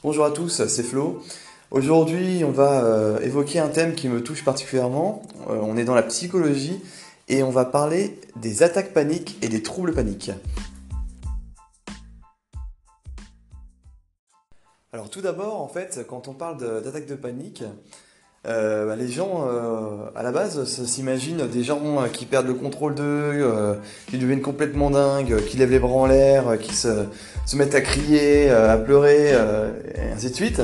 Bonjour à tous, c'est Flo. Aujourd'hui, on va euh, évoquer un thème qui me touche particulièrement. Euh, on est dans la psychologie et on va parler des attaques paniques et des troubles paniques. Alors tout d'abord, en fait, quand on parle d'attaques de, panique, euh, bah, les gens, à la base, s'imaginent des gens qui perdent le contrôle d'eux, qui deviennent complètement dingues, qui lèvent les bras en l'air, qui se, se, mettent à crier, à pleurer, et ainsi de suite.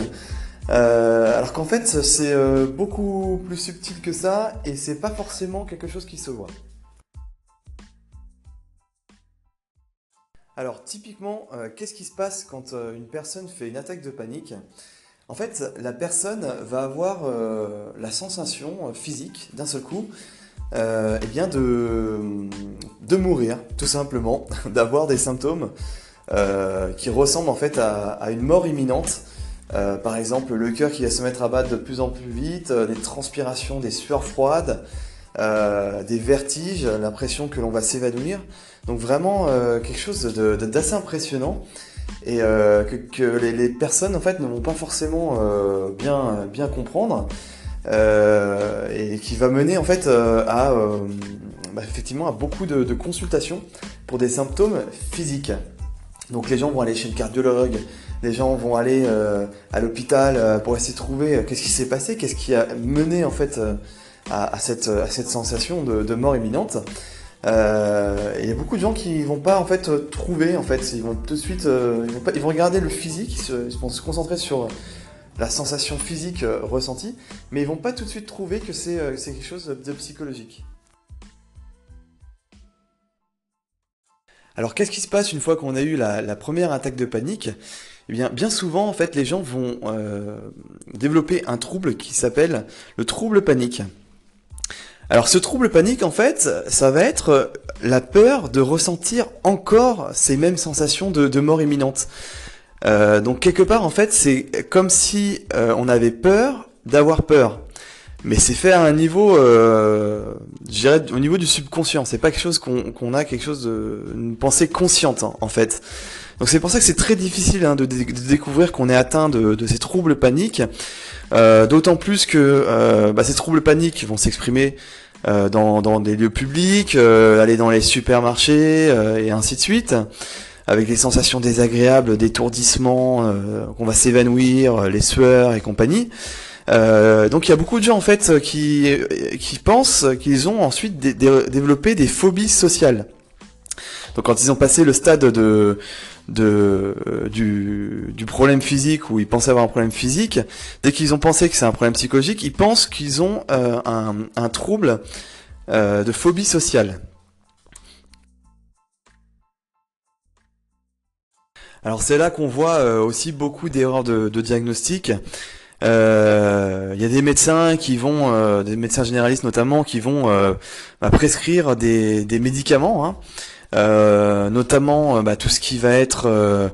Euh, alors qu'en fait, c'est euh, beaucoup plus subtil que ça et c'est pas forcément quelque chose qui se voit. Alors typiquement, euh, qu'est-ce qui se passe quand une personne fait une attaque de panique? En fait, la personne va avoir la sensation physique d'un seul coup eh bien de, mourir, tout simplement, d'avoir des symptômes qui ressemblent en fait à une mort imminente. Euh, par exemple, le cœur qui va se mettre à battre de plus en plus vite, euh, des transpirations, des sueurs froides, euh, des vertiges, l'impression que l'on va s'évanouir. Donc vraiment quelque chose d'assez impressionnant et que, les, personnes en fait ne vont pas forcément bien, bien comprendre et qui va mener en fait à bah, effectivement à beaucoup de, consultations pour des symptômes physiques. Donc les gens vont aller chez le cardiologue, les gens vont aller euh, à l'hôpital euh, pour essayer de trouver euh, qu'est-ce qui s'est passé, qu'est-ce qui a mené en fait à, cette, à cette sensation de, mort imminente. Il y a beaucoup de gens qui vont pas en fait trouver en fait, ils vont tout de suite, pas, ils vont regarder le physique, ils, vont se concentrer sur la sensation physique ressentie, mais ils vont pas tout de suite trouver que c'est quelque chose de psychologique. Alors qu'est-ce qui se passe une fois qu'on a eu la première attaque de panique? Eh bien, bien souvent, en fait, les gens vont euh, développer un trouble qui s'appelle le trouble panique. Alors, ce trouble panique, en fait, ça va être la peur de ressentir encore ces mêmes sensations de, mort imminente. Euh, donc, quelque part, en fait, c'est comme si euh, on avait peur d'avoir peur. Mais c'est fait à un niveau, euh, je dirais, au niveau du subconscient. C'est pas quelque chose qu'on a, quelque chose de, pensée consciente, hein, en fait. Donc c'est pour ça que c'est très difficile hein, de, découvrir qu'on est atteint de, ces troubles paniques. Euh, d'autant plus que euh, bah, ces troubles paniques vont s'exprimer euh, dans, des lieux publics, aller dans les supermarchés et ainsi de suite, avec des sensations désagréables, d'étourdissement, qu'on va s'évanouir, les sueurs et compagnie. donc il y a beaucoup de gens en fait qui, qui pensent qu'ils ont ensuite développé des phobies sociales. Donc quand ils ont passé le stade de de, du, problème physique ou ils pensaient avoir un problème physique, dès qu'ils ont pensé que c'est un problème psychologique, ils pensent qu'ils ont euh, un, trouble euh, de phobie sociale. Alors c'est là qu'on voit euh, aussi beaucoup d'erreurs de, diagnostic. Il y a des médecins qui vont, des médecins généralistes notamment, qui vont bah, prescrire des, médicaments. Hein, euh, notamment euh, bah, tout ce qui va être euh,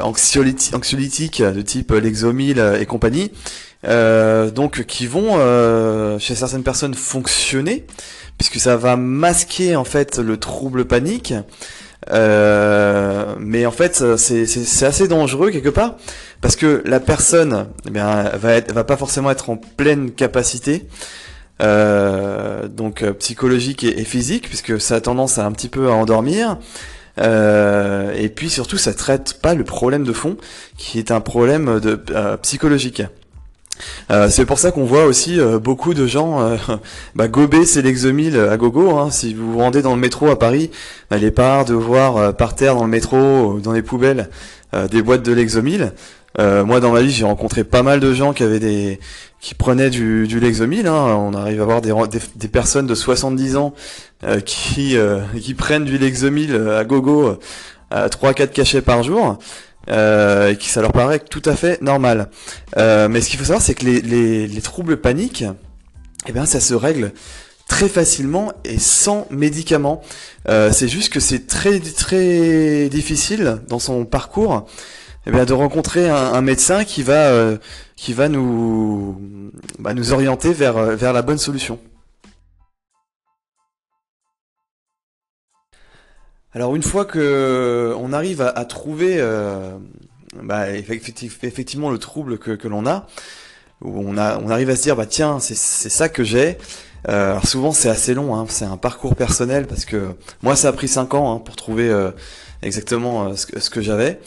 anxiolytique de type Lexomil et compagnie, donc qui vont chez certaines personnes fonctionner puisque ça va masquer en fait le trouble panique. mais en fait, c'est assez dangereux quelque part parce que la personne eh bien, va, être, va pas forcément être en pleine capacité euh, donc euh, psychologique et, physique, puisque ça a tendance à un petit peu à endormir. Euh, et puis surtout, ça traite pas le problème de fond, qui est un problème de psychologique. c'est pour ça qu'on voit aussi beaucoup de gens bah, gober ces Lexomil à gogo. Hein. Si vous vous rendez dans le métro à Paris, n'allez pas de voir par terre dans le métro, dans les poubelles, des boîtes de Lexomil. moi, dans ma vie, j'ai rencontré pas mal de gens qui avaient des qui prenaient du, du Lexomil. Hein. On arrive à voir des, des, personnes de 70 ans euh, qui, euh, qui prennent du Lexomil euh, à gogo à 3-4 cachets par jour. et qui ça leur paraît tout à fait normal. mais ce qu'il faut savoir, c'est que les, les, les, troubles paniques, eh bien, ça se règle très facilement et sans médicaments. c'est juste que c'est très très difficile dans son parcours eh bien, de rencontrer un, médecin qui va, euh, qui va nous, bah, nous orienter vers, euh, vers la bonne solution. Alors une fois que on arrive à, trouver bah, effectivement le trouble que, l'on a, où on, arrive à se dire, bah tiens, c'est ça que j'ai. Euh, alors souvent c'est assez long, hein, c'est un parcours personnel parce que moi ça a pris 5 ans hein, pour trouver euh, exactement euh, ce que j'avais.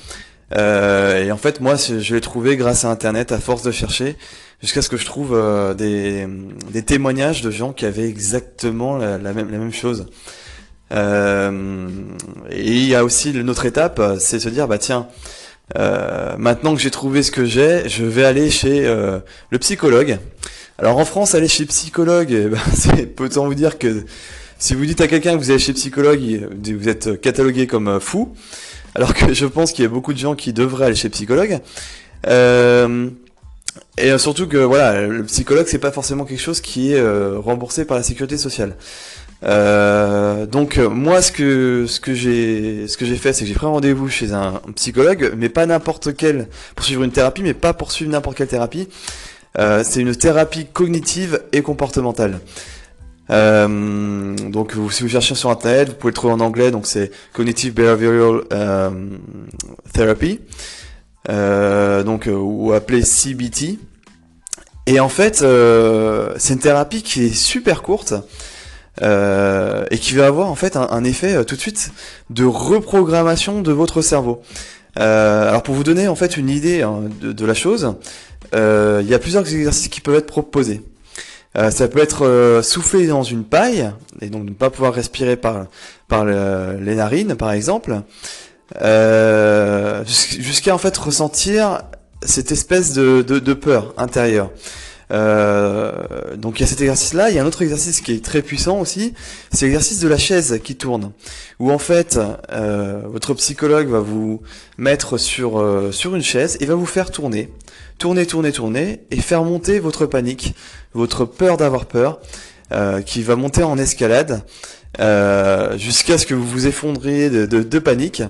Et en fait moi je l'ai trouvé grâce à Internet à force de chercher jusqu'à ce que je trouve des, des, témoignages de gens qui avaient exactement la, même, chose. Euh, et il y a aussi une autre étape, c'est se dire bah tiens, euh, maintenant que j'ai trouvé ce que j'ai, je vais aller chez euh, le psychologue. Alors en France, aller chez psychologue, eh ben, c'est peut-on vous dire que si vous dites à quelqu'un que vous allez chez psychologue, vous êtes catalogué comme fou. Alors que je pense qu'il y a beaucoup de gens qui devraient aller chez psychologue. Euh, et surtout que voilà, le psychologue c'est pas forcément quelque chose qui est remboursé par la sécurité sociale. Euh, donc moi ce que ce que j'ai ce que j'ai fait c'est que j'ai pris rendez-vous chez un, psychologue mais pas n'importe quel pour suivre une thérapie mais pas pour suivre n'importe quelle thérapie euh, c'est une thérapie cognitive et comportementale euh, donc si vous cherchez sur internet vous pouvez le trouver en anglais donc c'est cognitive behavioral euh, therapy donc ou appelé CBT et en fait c'est une thérapie qui est super courte euh, et qui va avoir en fait un, effet euh, tout de suite de reprogrammation de votre cerveau. Euh, alors pour vous donner en fait une idée hein, de, la chose, il y a plusieurs exercices qui peuvent être proposés. Ça peut être souffler dans une paille et donc ne pas pouvoir respirer par par les narines par exemple, jusqu'à en fait ressentir cette espèce de, de, de peur intérieure. Euh, donc il y a cet exercice-là. Il y a un autre exercice qui est très puissant aussi. C'est l'exercice de la chaise qui tourne, où en fait euh, votre psychologue va vous mettre sur euh, sur une chaise et va vous faire tourner, tourner, tourner, tourner, et faire monter votre panique, votre peur d'avoir peur, qui va monter en escalade jusqu'à ce que vous vous effondriez de, de, de panique.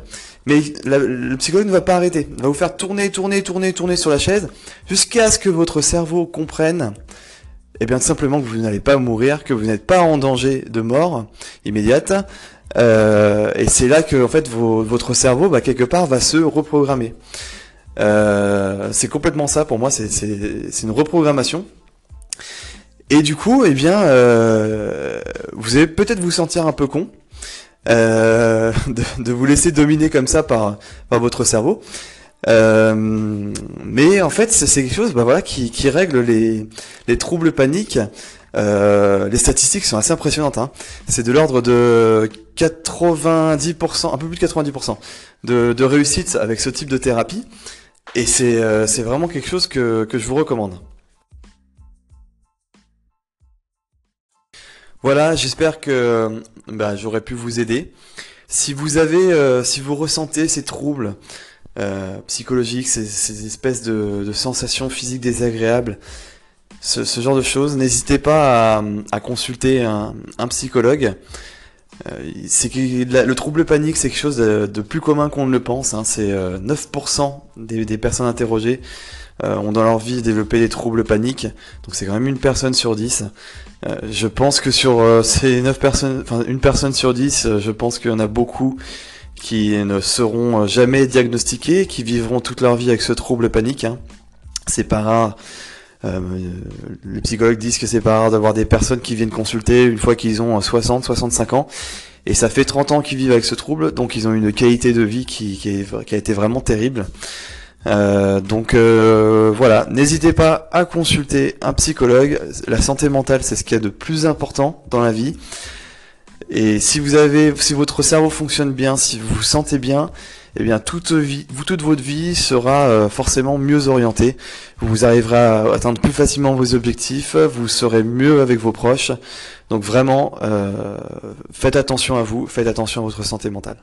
Mais le psychologue ne va pas arrêter. Il va vous faire tourner, tourner, tourner, tourner sur la chaise jusqu'à ce que votre cerveau comprenne, eh bien, tout simplement que vous n'allez pas mourir, que vous n'êtes pas en danger de mort immédiate. Euh, et c'est là que, en fait, votre cerveau, bah, quelque part, va se reprogrammer. Euh, c'est complètement ça pour moi. C'est une reprogrammation. Et du coup, eh bien, euh, vous allez peut-être vous sentir un peu con. Euh, de, vous laisser dominer comme ça par, par votre cerveau. Euh, mais en fait, c'est quelque chose bah voilà, qui, qui règle les, les troubles paniques. Euh, les statistiques sont assez impressionnantes. Hein. C'est de l'ordre de 90%, un peu plus de 90% de, de réussite avec ce type de thérapie. Et c'est euh, vraiment quelque chose que, que je vous recommande. Voilà, j'espère que bah, j'aurais pu vous aider. Si vous avez, euh, si vous ressentez ces troubles euh, psychologiques, ces, espèces de, sensations physiques désagréables, ce, genre de choses, n'hésitez pas à, consulter un, psychologue. Euh, c'est le trouble panique, c'est quelque chose de, plus commun qu'on ne le pense. Hein. C'est 9% des, des, personnes interrogées ont dans leur vie développé des troubles paniques. Donc c'est quand même une personne sur 10. Euh, je pense que sur euh, ces 9 personnes, enfin une personne sur 10, euh, je pense qu'il y en a beaucoup qui ne seront jamais diagnostiqués, qui vivront toute leur vie avec ce trouble panique. Hein. C'est pas rare. les psychologues disent que c'est pas rare d'avoir des personnes qui viennent consulter une fois qu'ils ont 60, 65 ans. Et ça fait 30 ans qu'ils vivent avec ce trouble, donc ils ont une qualité de vie qui, qui, qui a été vraiment terrible. Euh, donc euh, voilà, n'hésitez pas à consulter un psychologue. La santé mentale, c'est ce qu'il y a de plus important dans la vie. Et si vous avez, si votre cerveau fonctionne bien, si vous vous sentez bien, eh bien toute vie, toute votre vie sera euh, forcément mieux orientée. Vous arriverez à atteindre plus facilement vos objectifs, vous serez mieux avec vos proches. Donc vraiment, faites attention à vous, faites attention à votre santé mentale.